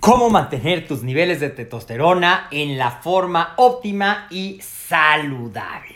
¿Cómo mantener tus niveles de testosterona en la forma óptima y saludable?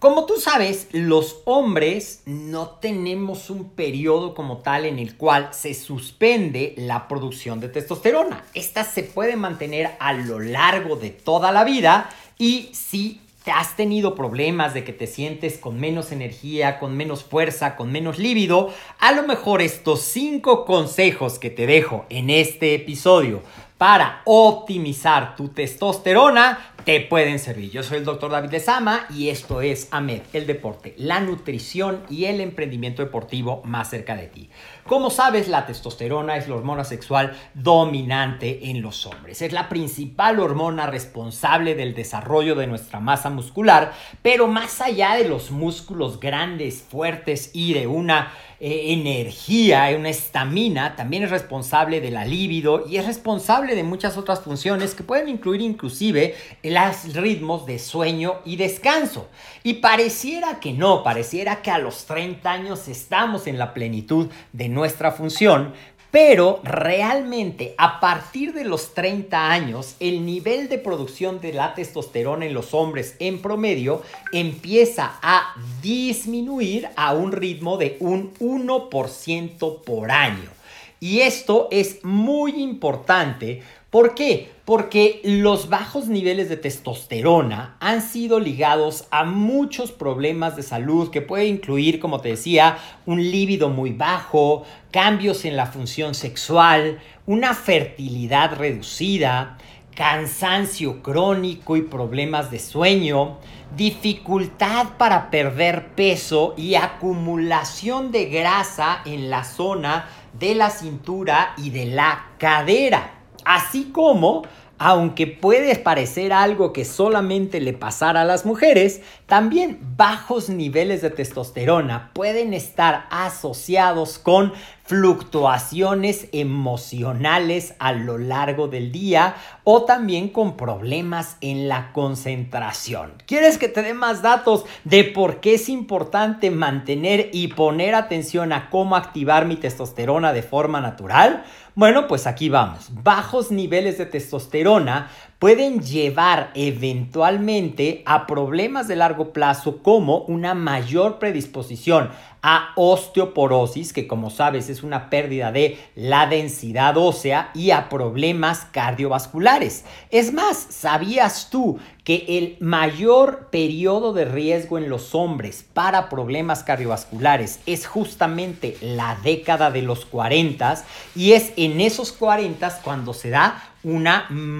Como tú sabes, los hombres no tenemos un periodo como tal en el cual se suspende la producción de testosterona. Esta se puede mantener a lo largo de toda la vida y si te has tenido problemas de que te sientes con menos energía, con menos fuerza, con menos líbido, a lo mejor estos cinco consejos que te dejo en este episodio para optimizar tu testosterona te pueden servir. Yo soy el doctor David Lezama y esto es AMED, el deporte, la nutrición y el emprendimiento deportivo más cerca de ti. Como sabes, la testosterona es la hormona sexual dominante en los hombres. Es la principal hormona responsable del desarrollo de nuestra masa muscular, pero más allá de los músculos grandes, fuertes y de una eh, energía, una estamina, también es responsable de la libido y es responsable de muchas otras funciones que pueden incluir inclusive los ritmos de sueño y descanso. Y pareciera que no, pareciera que a los 30 años estamos en la plenitud de nuestra función, pero realmente a partir de los 30 años, el nivel de producción de la testosterona en los hombres en promedio empieza a disminuir a un ritmo de un 1% por año. Y esto es muy importante. ¿Por qué? Porque los bajos niveles de testosterona han sido ligados a muchos problemas de salud que puede incluir, como te decía, un líbido muy bajo, cambios en la función sexual, una fertilidad reducida, cansancio crónico y problemas de sueño, dificultad para perder peso y acumulación de grasa en la zona de la cintura y de la cadera, así como aunque puede parecer algo que solamente le pasara a las mujeres, también bajos niveles de testosterona pueden estar asociados con fluctuaciones emocionales a lo largo del día o también con problemas en la concentración. ¿Quieres que te dé más datos de por qué es importante mantener y poner atención a cómo activar mi testosterona de forma natural? Bueno, pues aquí vamos. Bajos niveles de testosterona pueden llevar eventualmente a problemas de largo plazo como una mayor predisposición a osteoporosis, que como sabes es una pérdida de la densidad ósea, y a problemas cardiovasculares. Es más, ¿sabías tú que el mayor periodo de riesgo en los hombres para problemas cardiovasculares es justamente la década de los 40 y es en esos 40 cuando se da un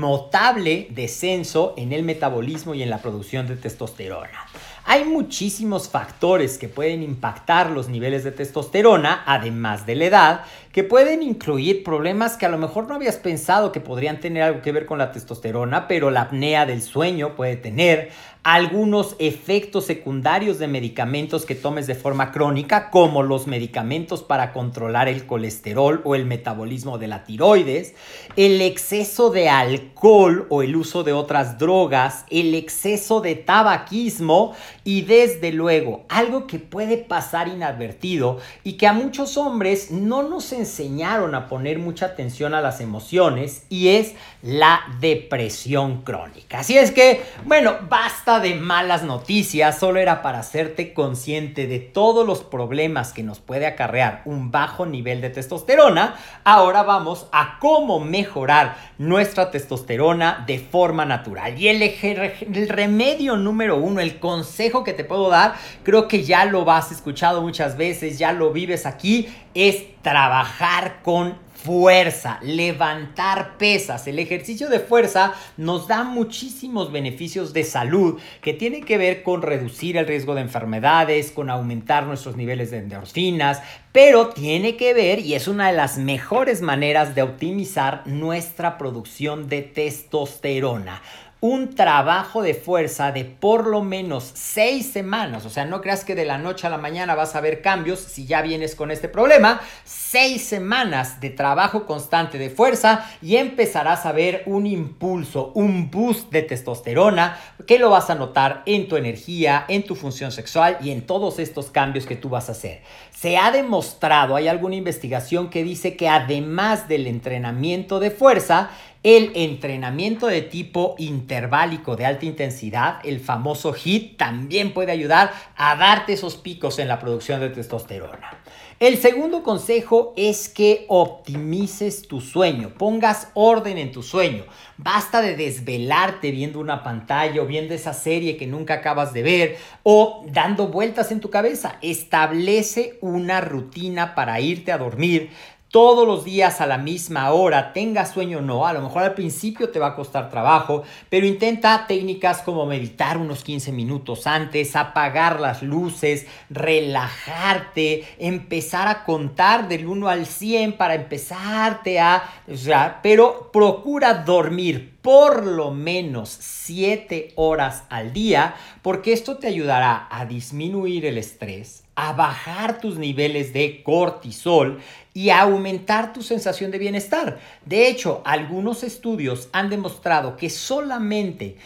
notable descenso en el metabolismo y en la producción de testosterona. Hay muchísimos factores que pueden impactar los niveles de testosterona, además de la edad, que pueden incluir problemas que a lo mejor no habías pensado que podrían tener algo que ver con la testosterona, pero la apnea del sueño puede tener, algunos efectos secundarios de medicamentos que tomes de forma crónica, como los medicamentos para controlar el colesterol o el metabolismo de la tiroides, el exceso de alcohol o el uso de otras drogas, el exceso de tabaquismo y desde luego algo que puede pasar inadvertido y que a muchos hombres no nos enseñaron a poner mucha atención a las emociones y es la depresión crónica. Así es que, bueno, basta de malas noticias, solo era para hacerte consciente de todos los problemas que nos puede acarrear un bajo nivel de testosterona. Ahora vamos a cómo mejorar nuestra testosterona de forma natural. Y el, el remedio número uno, el consejo que te puedo dar, creo que ya lo has escuchado muchas veces, ya lo vives aquí, es trabajar con fuerza, levantar pesas. El ejercicio de fuerza nos da muchísimos beneficios de salud que tienen que ver con reducir el riesgo de enfermedades, con aumentar nuestros niveles de endorfinas, pero tiene que ver y es una de las mejores maneras de optimizar nuestra producción de testosterona un trabajo de fuerza de por lo menos seis semanas. O sea, no creas que de la noche a la mañana vas a ver cambios si ya vienes con este problema. Seis semanas de trabajo constante de fuerza y empezarás a ver un impulso, un boost de testosterona que lo vas a notar en tu energía, en tu función sexual y en todos estos cambios que tú vas a hacer. Se ha demostrado, hay alguna investigación que dice que además del entrenamiento de fuerza, el entrenamiento de tipo interválico de alta intensidad, el famoso HIT, también puede ayudar a darte esos picos en la producción de testosterona. El segundo consejo es que optimices tu sueño, pongas orden en tu sueño. Basta de desvelarte viendo una pantalla o viendo esa serie que nunca acabas de ver o dando vueltas en tu cabeza. Establece una rutina para irte a dormir todos los días a la misma hora, tenga sueño o no, a lo mejor al principio te va a costar trabajo, pero intenta técnicas como meditar unos 15 minutos antes, apagar las luces, relajarte, empezar a contar del 1 al 100 para empezarte a, o sea, pero procura dormir por lo menos 7 horas al día, porque esto te ayudará a disminuir el estrés, a bajar tus niveles de cortisol y aumentar tu sensación de bienestar. De hecho, algunos estudios han demostrado que solamente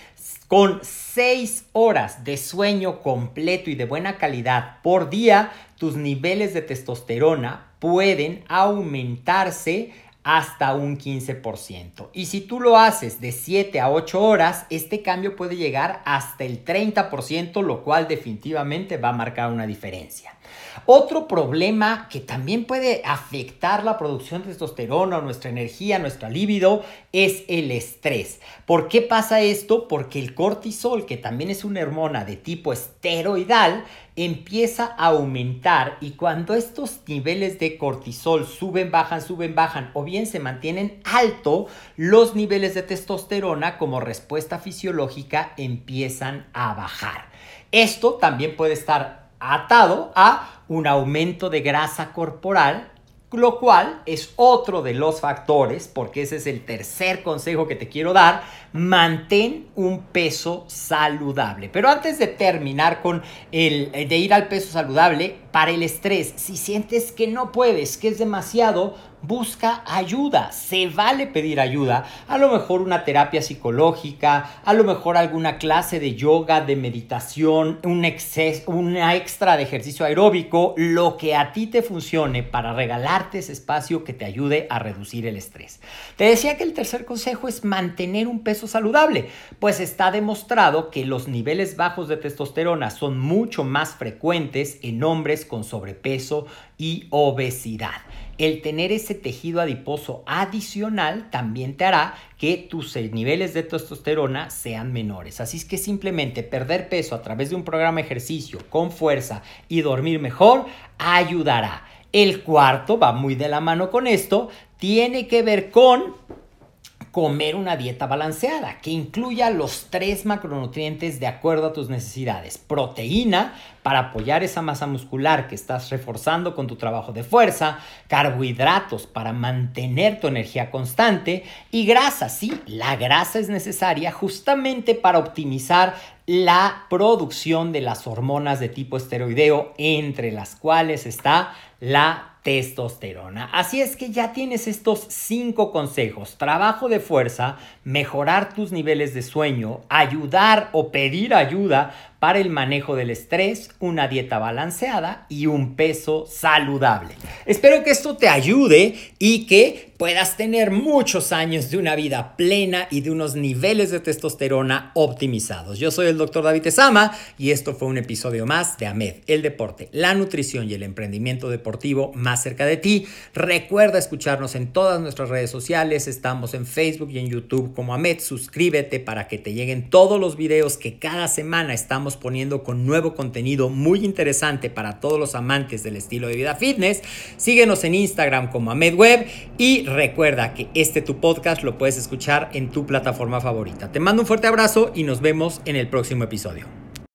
con 6 horas de sueño completo y de buena calidad por día, tus niveles de testosterona pueden aumentarse hasta un 15%. Y si tú lo haces de 7 a 8 horas, este cambio puede llegar hasta el 30%, lo cual definitivamente va a marcar una diferencia. Otro problema que también puede afectar la producción de testosterona, nuestra energía, nuestra libido, es el estrés. ¿Por qué pasa esto? Porque el cortisol, que también es una hormona de tipo esteroidal, empieza a aumentar y cuando estos niveles de cortisol suben, bajan, suben, bajan o bien se mantienen alto, los niveles de testosterona como respuesta fisiológica empiezan a bajar. Esto también puede estar atado a un aumento de grasa corporal lo cual es otro de los factores, porque ese es el tercer consejo que te quiero dar, mantén un peso saludable. Pero antes de terminar con el de ir al peso saludable, para el estrés, si sientes que no puedes, que es demasiado, busca ayuda, se vale pedir ayuda, a lo mejor una terapia psicológica, a lo mejor alguna clase de yoga, de meditación, un exceso, una extra de ejercicio aeróbico, lo que a ti te funcione para regalarte ese espacio que te ayude a reducir el estrés. Te decía que el tercer consejo es mantener un peso saludable, pues está demostrado que los niveles bajos de testosterona son mucho más frecuentes en hombres con sobrepeso y obesidad el tener ese tejido adiposo adicional también te hará que tus eh, niveles de testosterona sean menores. Así es que simplemente perder peso a través de un programa de ejercicio con fuerza y dormir mejor ayudará. El cuarto va muy de la mano con esto, tiene que ver con comer una dieta balanceada que incluya los tres macronutrientes de acuerdo a tus necesidades. Proteína para apoyar esa masa muscular que estás reforzando con tu trabajo de fuerza, carbohidratos para mantener tu energía constante y grasa, sí, la grasa es necesaria justamente para optimizar la producción de las hormonas de tipo esteroideo, entre las cuales está la testosterona. Así es que ya tienes estos cinco consejos. Trabajo de fuerza, mejorar tus niveles de sueño, ayudar o pedir ayuda para el manejo del estrés, una dieta balanceada y un peso saludable. Espero que esto te ayude y que puedas tener muchos años de una vida plena y de unos niveles de testosterona optimizados. Yo soy el doctor David Esama y esto fue un episodio más de AMED, el deporte, la nutrición y el emprendimiento deportivo más cerca de ti. Recuerda escucharnos en todas nuestras redes sociales, estamos en Facebook y en YouTube como AMED. Suscríbete para que te lleguen todos los videos que cada semana poniendo con nuevo contenido muy interesante para todos los amantes del estilo de vida fitness. Síguenos en Instagram como AmedWeb y recuerda que este tu podcast lo puedes escuchar en tu plataforma favorita. Te mando un fuerte abrazo y nos vemos en el próximo episodio.